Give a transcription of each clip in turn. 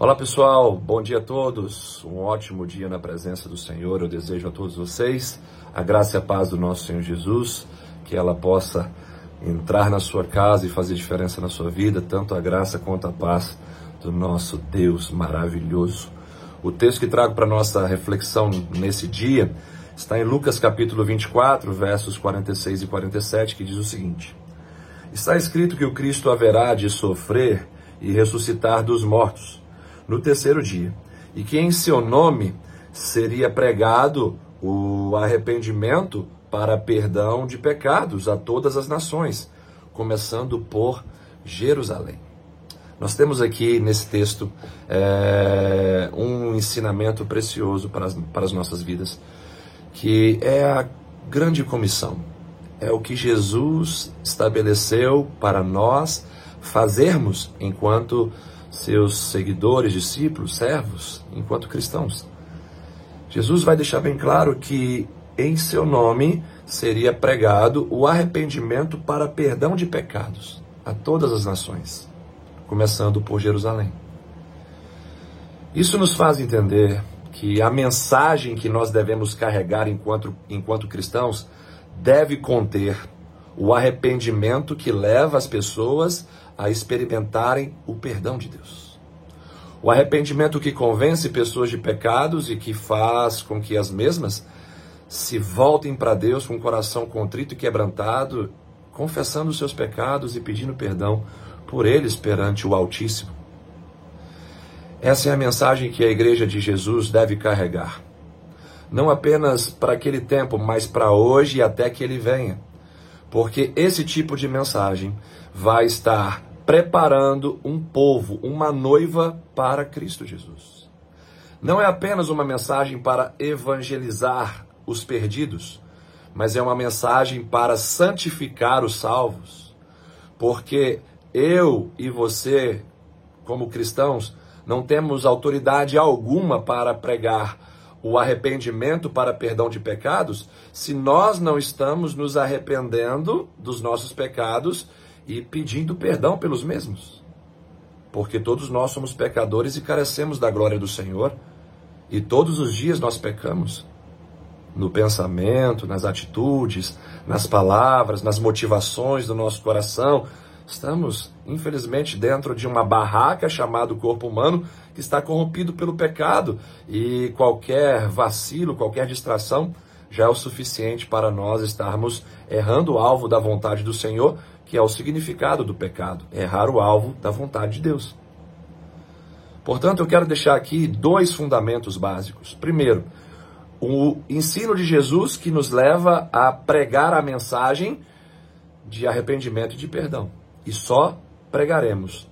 Olá pessoal, bom dia a todos. Um ótimo dia na presença do Senhor. Eu desejo a todos vocês a graça e a paz do nosso Senhor Jesus, que ela possa entrar na sua casa e fazer diferença na sua vida, tanto a graça quanto a paz do nosso Deus maravilhoso. O texto que trago para nossa reflexão nesse dia está em Lucas capítulo 24, versos 46 e 47, que diz o seguinte: Está escrito que o Cristo haverá de sofrer e ressuscitar dos mortos no terceiro dia, e que em seu nome seria pregado o arrependimento para perdão de pecados a todas as nações, começando por Jerusalém. Nós temos aqui nesse texto é, um ensinamento precioso para as, para as nossas vidas, que é a grande comissão. É o que Jesus estabeleceu para nós fazermos enquanto seus seguidores, discípulos, servos, enquanto cristãos. Jesus vai deixar bem claro que em seu nome seria pregado o arrependimento para perdão de pecados a todas as nações, começando por Jerusalém. Isso nos faz entender que a mensagem que nós devemos carregar enquanto, enquanto cristãos deve conter o arrependimento que leva as pessoas a experimentarem o perdão de Deus. O arrependimento que convence pessoas de pecados e que faz com que as mesmas se voltem para Deus com o coração contrito e quebrantado, confessando os seus pecados e pedindo perdão por eles perante o Altíssimo. Essa é a mensagem que a igreja de Jesus deve carregar. Não apenas para aquele tempo, mas para hoje e até que ele venha. Porque esse tipo de mensagem vai estar preparando um povo, uma noiva para Cristo Jesus. Não é apenas uma mensagem para evangelizar os perdidos, mas é uma mensagem para santificar os salvos. Porque eu e você, como cristãos, não temos autoridade alguma para pregar o arrependimento para perdão de pecados se nós não estamos nos arrependendo dos nossos pecados e pedindo perdão pelos mesmos. Porque todos nós somos pecadores e carecemos da glória do Senhor, e todos os dias nós pecamos. No pensamento, nas atitudes, nas palavras, nas motivações do nosso coração. Estamos, infelizmente, dentro de uma barraca chamada corpo humano que está corrompido pelo pecado e qualquer vacilo, qualquer distração já é o suficiente para nós estarmos errando o alvo da vontade do Senhor que é o significado do pecado, errar o alvo da vontade de Deus. Portanto, eu quero deixar aqui dois fundamentos básicos. Primeiro, o ensino de Jesus que nos leva a pregar a mensagem de arrependimento e de perdão. E só pregaremos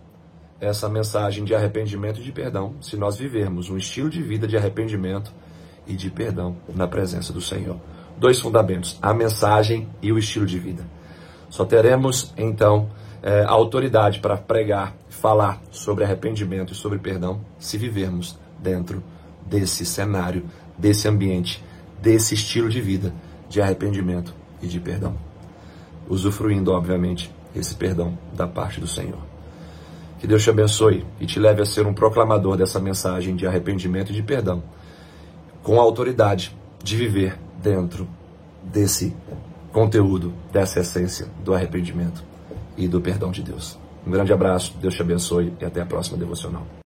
essa mensagem de arrependimento e de perdão se nós vivermos um estilo de vida de arrependimento e de perdão na presença do Senhor. Dois fundamentos: a mensagem e o estilo de vida. Só teremos então é, a autoridade para pregar, falar sobre arrependimento e sobre perdão se vivermos dentro desse cenário, desse ambiente, desse estilo de vida de arrependimento e de perdão. Usufruindo, obviamente, esse perdão da parte do Senhor. Que Deus te abençoe e te leve a ser um proclamador dessa mensagem de arrependimento e de perdão, com a autoridade de viver dentro desse conteúdo dessa essência do arrependimento e do perdão de Deus. Um grande abraço, Deus te abençoe e até a próxima devocional.